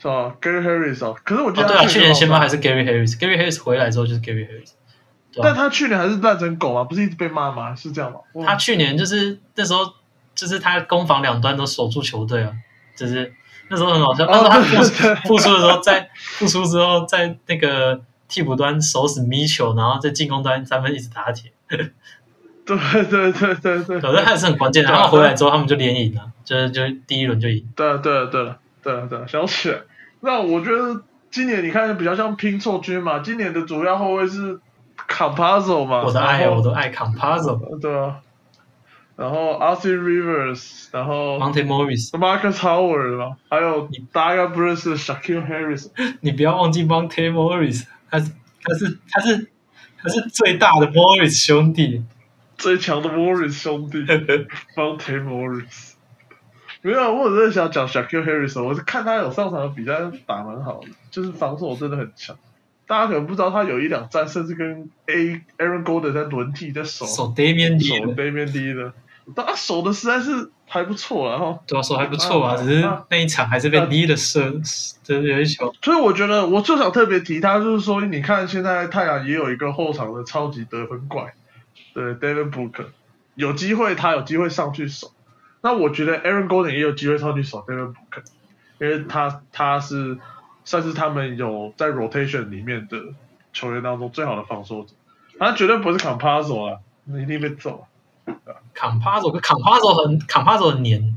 是吧？Gary Harris 哦，可是我记得对啊，去年先发还是 Gary Harris，Gary Harris 回来之后就是 Gary Harris，但他去年还是烂成狗啊，不是一直被骂吗？是这样吗？他去年就是那时候。就是他攻防两端都守住球队啊，就是那时候很好笑。那时候他复复出的时候，在复出之后，在那个替补端守死米球，然后在进攻端三分一直打铁。对对对对对，反正还是很关键的。然后回来之后，他们就连赢了，就是就第一轮就赢。对啊对啊对了对了对啊，想起来。那我觉得今年你看比较像拼凑军嘛，今年的主要后卫是 Campazzo 嘛。我的爱，我都爱 Campazzo。对啊。然后 Austin Rivers，然后 Monte Morris，Marcus Howard 嘛，还有大家不认识 Shaquille Harris，你不要忘记 Monte Morris，他是他是他是他是最大的 Morris 兄弟，最强的 Morris 兄弟 Monte Morris。没有，我只是想讲 Shaquille Harris，我是看他有上场的比赛打蛮好的，就是防守真的很强。大家可能不知道，他有一两战甚至跟 A Aaron Golden 在轮替在守守对面守对面第一的。他守的实在是还不错，然后对啊，守还不错啊，只是那一场还是被捏的射，真的有一球。所以我觉得，我就想特别提他，就是说，你看现在太阳也有一个后场的超级得分怪，对，David Booker。有机会他有机会上去守。那我觉得 Aaron Gordon 也有机会上去守 David Booker，因为他他是算是他们有在 rotation 里面的球员当中最好的防守者，他绝对不是 Compasso 啊，那一定被揍。坎帕佐跟坎帕佐很坎帕佐很黏，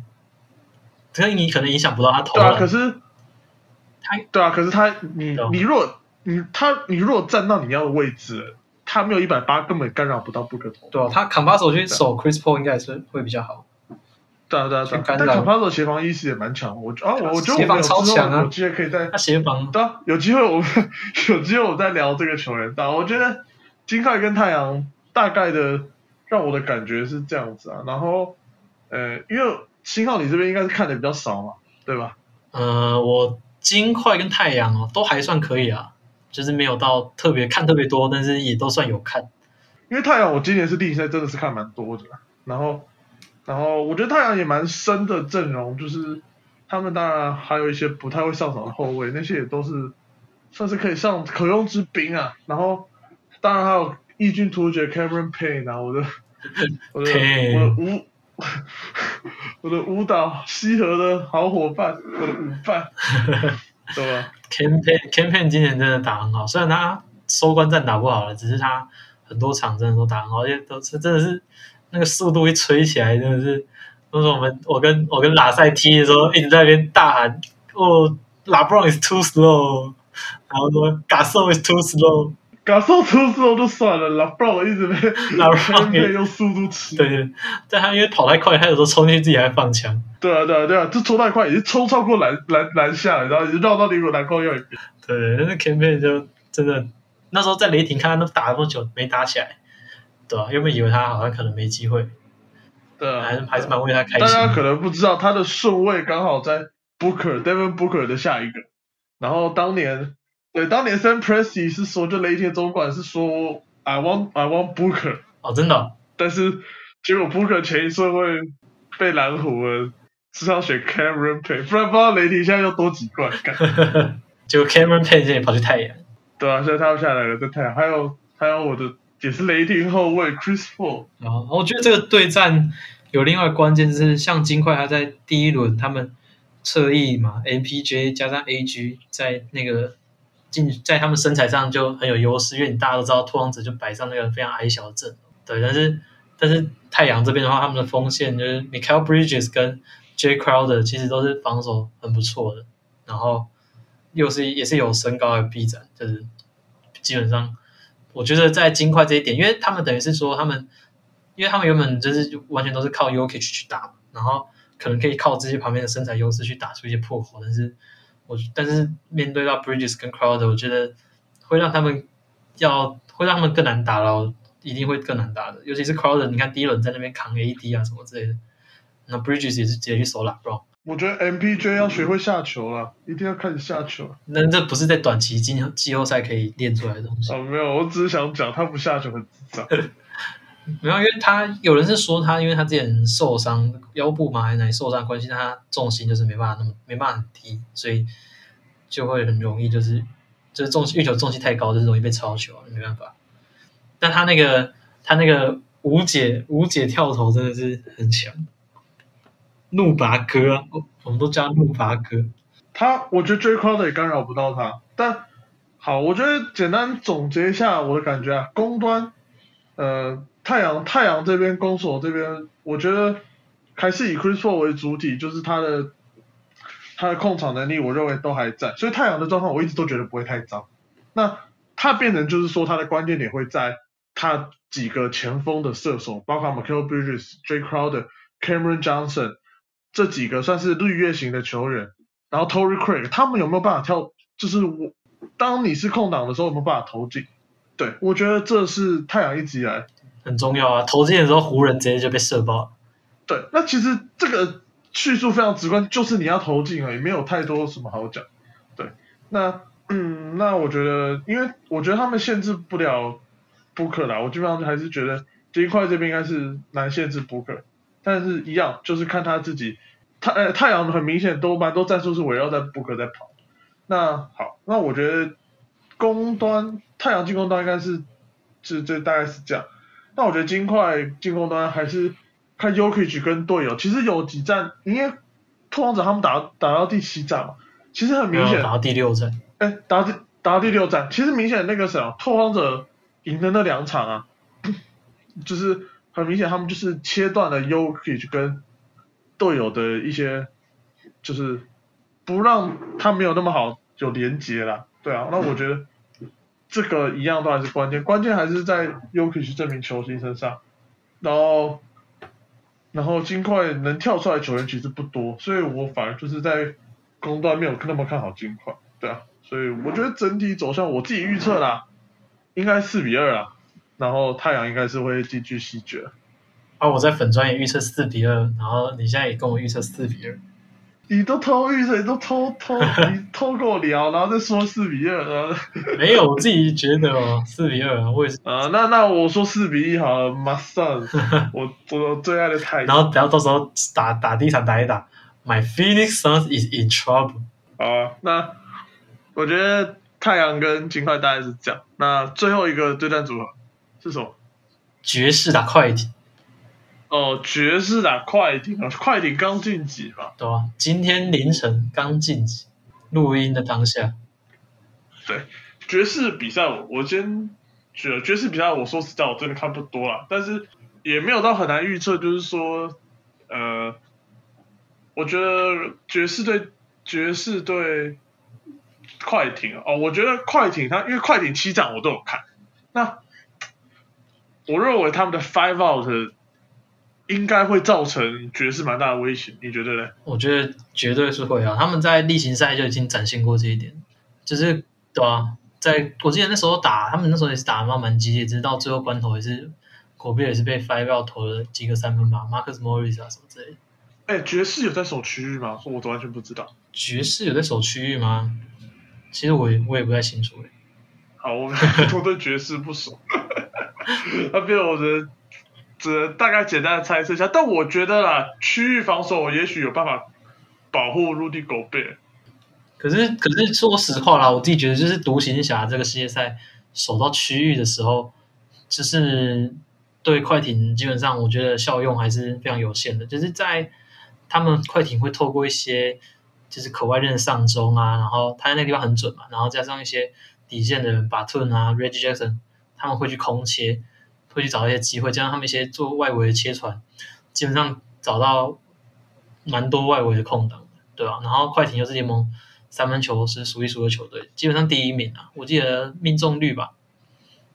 可是你可能影响不到他投篮。对啊，可是他对啊，可是他你你若你他你若站到你要的位置，他没有一百八，根本干扰不到 Booker 投。对啊，他坎帕佐去守 Chris Paul 应该也是会比较好。对啊对啊对啊，去干扰但 Campazzo 协防意识也蛮强，我啊我我觉得协防我们有之后超强啊有机会可以在他协防对啊，有机会我们 有机会我们再聊这个球员。但我觉得金块跟太阳大概的让我的感觉是这样子啊。然后呃，因为星浩你这边应该是看的比较少嘛，对吧？呃，我金块跟太阳哦都还算可以啊，就是没有到特别看特别多，但是也都算有看。因为太阳我今年是例行赛真的是看蛮多的，然后然后我觉得太阳也蛮深的阵容，就是他们当然还有一些不太会上场的后卫，那些也都是算是可以上可用之兵啊。然后当然还有异军突厥 Cameron Payne 啊，我的 我的我的舞我的舞蹈西河的好伙伴，我的舞伴，对吧？Campaign Campaign 今年真的打很好，虽然他收官战打不好了，只是他很多场真的都打很好，而且都是真的是那个速度一吹起来，真的是那时候我们我跟我跟拉塞踢的时候一直在那边大喊哦拉布朗 is too slow，然后说 Gasol is too slow，感受出之后就算了，拉布朗一直被拉布朗也被用速度吃。对对，但他因为跑太快，他有时候冲进去自己还放枪，对啊，对啊，对啊，就冲太快，已经冲超过篮篮篮下，然后已经绕到离我篮筐要一边。对，但是 Campaign 就真的那时候在雷霆看他都打了多久没打起来，对吧、原本以为他好像可能没机会，对啊，还是还是蛮为他开心大。家可能不知道，他的顺位刚好在 Booker Devin Booker 的下一个。然后当年，对，当年 Sam Presti 是说，就雷霆总管是说 I want I want Booker，哦，真的哦、但是结果 Booker 前一顺位被蓝湖了，是要选 Cameron Payne，不然不知道雷霆现在又多几冠。干 结果 Cameron Payne 现在跑去太阳，对啊，现在他要下来了，在太阳，还有还有我的也是雷霆后卫 Chris Paul。然后我觉得这个对战有另外关键是，像金块他在第一轮他们侧翼嘛，MPJ 加上 AG 在那个进在他们身材上就很有优势，因为你大家都知道拓荒者就摆上那个非常矮小的阵，对，但是但是太阳这边的话，他们的锋线就是 Michael Bridges 跟 J Crowder 其实都是防守很不错的，然后又是也是有身高的臂展，就是基本上我觉得在金块这一点，因为他们等于是说他们，因为他们原本就是完全都是靠 Yokich 去打，然后可能可以靠这些旁边的身材优势去打出一些破口，但是我但是面对到 Bridges 跟 Crowder，我觉得会让他们要会让他们更难打了，一定会更难打的，尤其是 Crowder，你看第一轮在那边扛 AD 啊什么之类的，那 Bridges 也是直接去守 LeBron。我觉得 MPJ 要学会下球了，一定要开始下球。那这不是在短期季季后赛可以练出来的东西。啊，没有，我只是想讲他不下球很智障。没有，因为他有人是说他，因为他之前受伤腰部嘛还是哪里受伤关系，他重心就是没办法那么没办法很低，所以就会很容易就是就是重运球重心太高，就是容易被超球，没办法。但他那个他那个无解无解跳投真的是很强，怒拔哥，我我们都叫怒拔哥。他，我觉得 J Crowder 也干扰不到他。但好，我觉得简单总结一下我的感觉啊，攻端，呃，太阳太阳这边攻守这边，我觉得还是以 Chris Paul 为主体，就是他的他的控场能力，我认为都还在。所以太阳的状况我一直都觉得不会太糟。那他变成就是说他的关键点会在他几个前锋的射手，包括 Michael Bridges、J Crowder、Cameron Johnson 这几个算是绿叶型的球员。然后 Tory Craig 他们有没有办法跳？就是我当你是空档的时候，有没有办法投进？对我觉得这是太阳一直以来很重要啊！投进的时候，湖人直接就被射爆了。对。那其实这个叙述非常直观，就是你要投进而已，没有太多什么好讲。对，那嗯，那我觉得，因为我觉得他们限制不了 Booker 啦，我基本上还是觉得这一块这边应该是难限制 Booker，但是一样就是看他自己。太呃太阳很明显都蛮多战术是围绕在 Booker 在跑。那好，那我觉得攻端太阳进攻端应该是是这大概是这样。那我觉得金块进攻端还是看 Yokich 跟队友，其实有几战，因为拓荒者他们打打到第七战嘛，其实很明显，打到第六战，哎，打到第打到第六战，其实明显那个什么拓荒者赢的那两场啊，就是很明显他们就是切断了 Yokich 跟队友的一些，就是不让他没有那么好有连接啦，对啊，那我觉得。这个一样都还是关键，关键还是在 Yuki 这名球星身上，然后，然后金块能跳出来球员其实不多，所以我反而就是在攻端没有那么看好金块，对啊，所以我觉得整体走向我自己预测啦，应该四比二啊，然后太阳应该是会继续席卷。啊，我在粉专也预测四比二，然后你现在也跟我预测四比二。你都偷预测，你都偷偷，你偷跟我聊，然后再说四比二，没有，我自己觉得哦，四比二啊，我也是。啊，那那我说四比一好了，马上，我我最爱的太阳。然后不要到时候打打第一场打一打，My Phoenix Suns is in trouble。啊，那我觉得太阳跟金块大概是这样。那最后一个对战组合是什么？爵士打快艇。哦，爵士打快艇啊，快艇刚晋级吧？对啊，今天凌晨刚晋级，录音的当下。对，爵士比赛我我先觉得爵士比赛，我说实在我真的看不多了，但是也没有到很难预测，就是说，呃，我觉得爵士队爵士队快艇哦，我觉得快艇他因为快艇七战我都有看，那我认为他们的 five out。应该会造成爵士蛮大的威胁，你觉得呢？我觉得绝对是会啊！他们在例行赛就已经展现过这一点，就是对啊，在我记得那时候打他们那时候也是打的蛮激烈，直到最后关头也是狗贝也是被 five out 投了几个三分吧，Marcus Morris 啊什么之类的。哎，爵士有在守区域吗？我完全不知道。爵士有在守区域吗？其实我我也不太清楚哎。好，我 我对爵士不熟，那边我的。只大概简单的猜测一下，但我觉得啦，区域防守也许有办法保护陆地狗贝。可是，可是说实话啦，我自己觉得就是独行侠这个世界赛守到区域的时候，就是对快艇基本上我觉得效用还是非常有限的。就是在他们快艇会透过一些就是口外任上中啊，然后他在那个地方很准嘛，然后加上一些底线的人，把 Tun 啊，Reggie Jackson 他们会去空切。会去找一些机会，加上他们一些做外围的切传，基本上找到蛮多外围的空档，对吧？然后快艇又是联盟三分球是数一数二球队，基本上第一名啊，我记得命中率吧，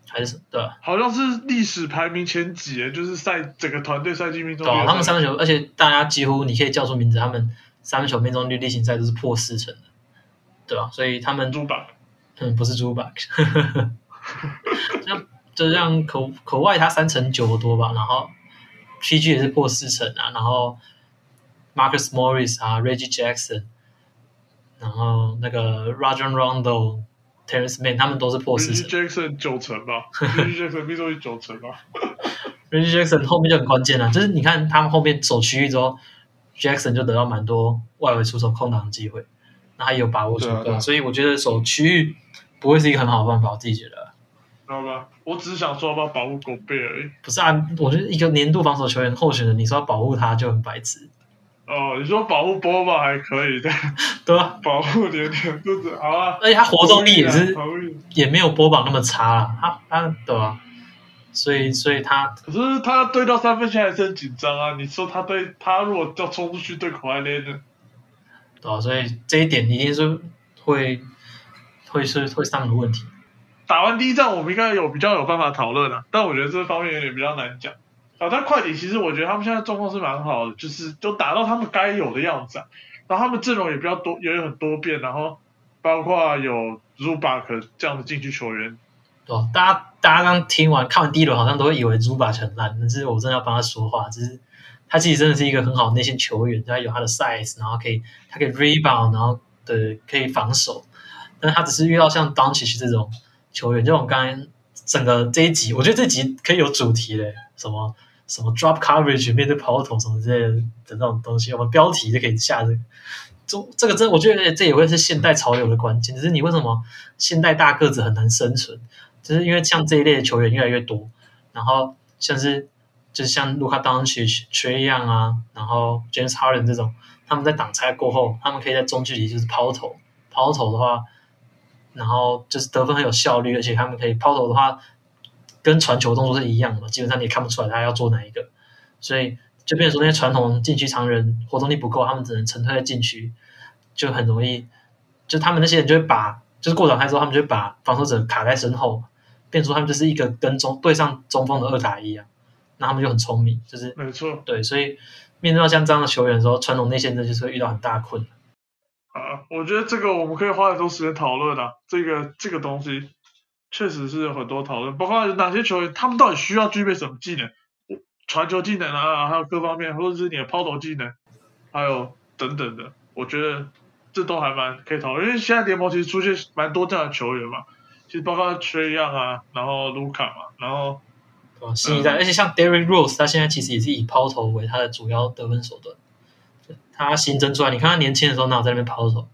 还是对，好像是历史排名前几，就是赛整个团队赛季命中率，他们三分球，而且大家几乎你可以叫出名字，他们三分球命中率例行赛都是破四成的，对吧？所以他们猪吧，嗯，不是猪吧，像。就像口口外他三成九多吧，然后 PG 也是破四成啊，然后 Marcus Morris 啊，Reggie Jackson，然后那个 Rajon Rondo、Terrence Mann 他们都是破四成。Reggie Jackson 九成吧，Reggie Jackson 命中率九成吧。Reggie Jackson 后面就很关键了，就是你看他们后面守区域之后，Jackson 就得到蛮多外围出手空档的机会，那他有把握住，所以我觉得守区域不会是一个很好的办法，我自己觉得。知道吧？我只是想说要保护狗贝而已。不是啊，我觉得一个年度防守球员候选人，你说要保护他就很白痴。哦，你说保护波吧还可以的，对啊，保护点点肚子好啊。而且他活动力也是，也没有波榜那么差啊。他他对啊，所以所以他可是他对到三分线还是很紧张啊。你说他对他如果要冲出去对口外勒呢？对啊，所以这一点一定是会会是会上的问题。打完第一战，我们应该有比较有办法讨论了，但我觉得这方面有点比较难讲。啊，但快艇其实我觉得他们现在状况是蛮好的，就是都打到他们该有的样子，然后他们阵容也比较多，也有很多变，然后包括有 Zubac 这样的禁区球员。哦，大家大家刚听完看完第一轮，好像都会以为 Zubac 很烂，但是我真的要帮他说话，就是他其实真的是一个很好的内线球员，他有他的 size，然后可以他可以 rebound，然后的可以防守，但他只是遇到像 d o n c h 这种。球员，就我刚刚整个这一集，我觉得这集可以有主题嘞，什么什么 drop coverage 面对跑投什么之类的的那种东西，我们标题就可以下这个。这这个真，我觉得这也会是现代潮流的关键。只是你为什么现代大个子很难生存，就是因为像这一类的球员越来越多，然后像是就像卢卡当奇、缺一样啊，然后 James Harden 这种，他们在挡拆过后，他们可以在中距离就是抛投，抛投的话，然后就是得分很有效率，而且他们可以抛投的话，跟传球动作是一样的，基本上你也看不出来他要做哪一个，所以就变成说那些传统禁区常人活动力不够，他们只能沉退在禁区，就很容易，就他们那些人就会把就是过场开之后，他们就会把防守者卡在身后，变成说他们就是一个跟中对上中锋的二打一啊，那他们就很聪明，就是没错对，所以面对到像这样的球员的时候，传统内线的就是会遇到很大的困难。啊，我觉得这个我们可以花很多时间讨论啊，这个这个东西确实是有很多讨论，包括哪些球员他们到底需要具备什么技能，传球技能啊，还有各方面，或者是你的抛投技能，还有等等的，我觉得这都还蛮可以讨论，因为现在联盟其实出现蛮多这样的球员嘛，其实包括缺一样啊，然后卢卡嘛，然后对吧？新一代，而且像 Derrick Rose，他现在其实也是以抛投为他的主要得分手段。他新增出来，你看他年轻的时候哪有在那边抛投？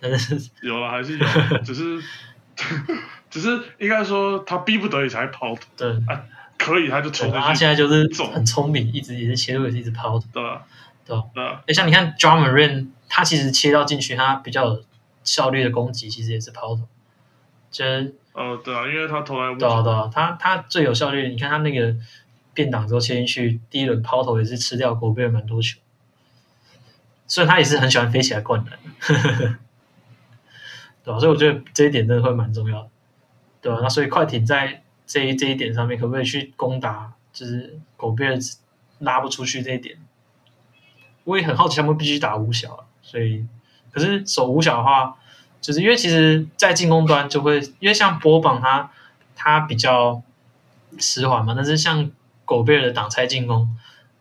但是 有了还是有，只是 只是应该说他逼不得已才抛的，对，可以他就冲对他进去，现在就是很聪明，一直也是切入也是一直抛投，对吧？对吧？对吧？哎，像你看 John Moran，他其实切到禁区，他比较有效率的攻击，其实也是抛投。就是呃，对啊，因为他投来无对啊对啊，他他最有效率，你看他那个变挡之后切进去，第一轮抛投也是吃掉国贝尔蛮多球。虽然他也是很喜欢飞起来灌篮，对吧、所以我觉得这一点真的会蛮重要的，对吧、那所以快艇在这一这一点上面，可不可以去攻打，就是狗贝尔拉不出去这一点？我也很好奇他们必须打五小啊，所以可是守五小的话，就是因为其实，在进攻端就会，因为像波榜他他比较迟缓嘛，但是像狗贝尔的挡拆进攻，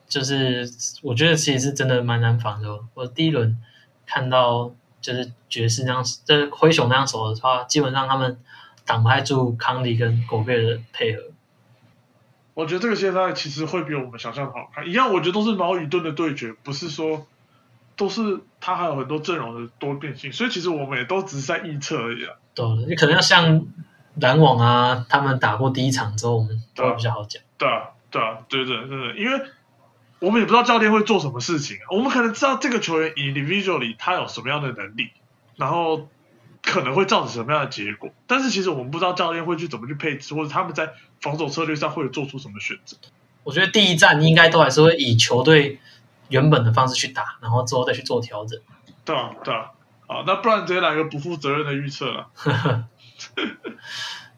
就是我觉得其实是真的蛮难防的哦。我第一轮看到就是爵士那样，就是灰熊那样守的话，基本上他们挡不太住康利跟狗贝尔的配合。我觉得这个现在其实会比我们想象的好看。一样，我觉得都是矛与盾的对决，不是说都是他还有很多阵容的多变性，所以其实我们也都只是在预测而已啊。对，你可能要像篮网啊，他们打过第一场之后，我们都会比较好讲。对啊，对啊，对对对对，因为我们也不知道教练会做什么事情，啊我们可能知道这个球员 individually 他有什么样的能力，然后可能会造成什么样的结果，但是其实我们不知道教练会去怎么去配置，或者他们在防守策略上会做出什么选择。我觉得第一站应该都还是会以球队原本的方式去打，然后之后再去做调整。对啊，对啊，好，那不然直接来个不负责任的预测了，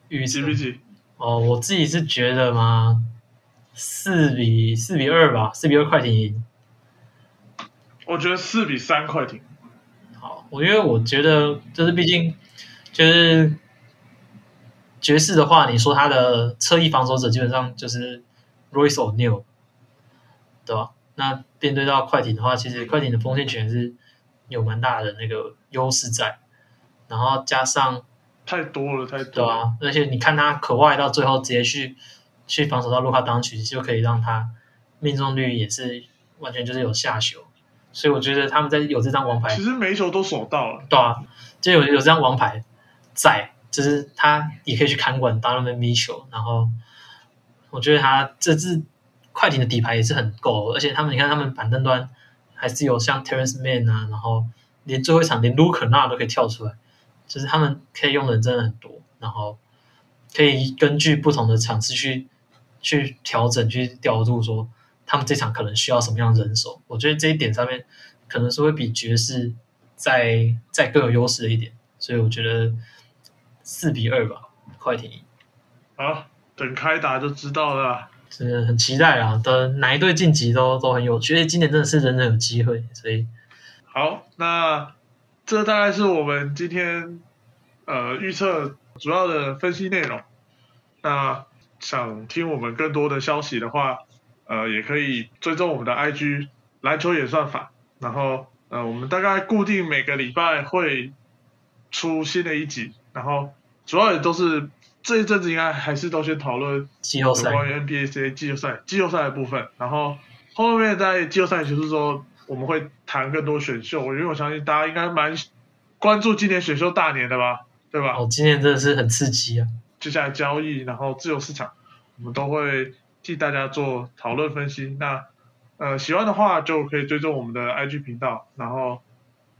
预测几比几？哦，我自己是觉得嘛，四比四比二吧，四比二快艇赢。我觉得四比三快艇。好，我因为我觉得就是毕竟就是爵士的话，你说他的侧翼防守者基本上就是 Royce O'Neal，对吧？那面对到快艇的话，其实快艇的锋线权是有蛮大的那个优势在，然后加上太多了，太对多了。啊，而且你看他可外到最后直接去去防守到卢卡当曲，就可以让他命中率也是完全就是有下修，所以我觉得他们在有这张王牌其实每一球都守到了。对啊，就有有这张王牌在，就是他也可以去看管 Donovan Mitchell，然后我觉得他这支快艇的底牌也是很够，而且他们你看他们板凳端还是有像 Terrence Mann 啊，然后连最后一场连 Luke 都可以跳出来，就是他们可以用的人真的很多，然后可以根据不同的场次去去调整去调度说他们这场可能需要什么样的人手，我觉得这一点上面可能是会比爵士再再更有优势的一点，所以我觉得四比二吧，快艇赢，好，等开打就知道了。真的很期待啊！等哪一队晋级都都很有趣，而且今年真的是人人有机会，所以好，那这大概是我们今天呃预测主要的分析内容。那想听我们更多的消息的话，呃，也可以追踪我们的 IG 篮球演算法。然后呃，我们大概固定每个礼拜会出新的一集，然后主要也都是这一阵子应该还是都先讨论季后赛关于 NBA 这些季后赛季后赛的部分，然后后面在季后赛结束之后，我们会谈更多选秀，因为我相信大家应该蛮关注今年选秀大年的吧，对吧？哦，今年真的是很刺激啊！接下来交易，然后自由市场，我们都会替大家做讨论分析。那呃喜欢的话就可以追踪我们的 IG 频道，然后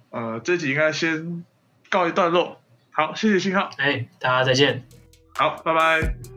呃这集应该先告一段落。好，谢谢信号，哎，大家再见。好，拜拜。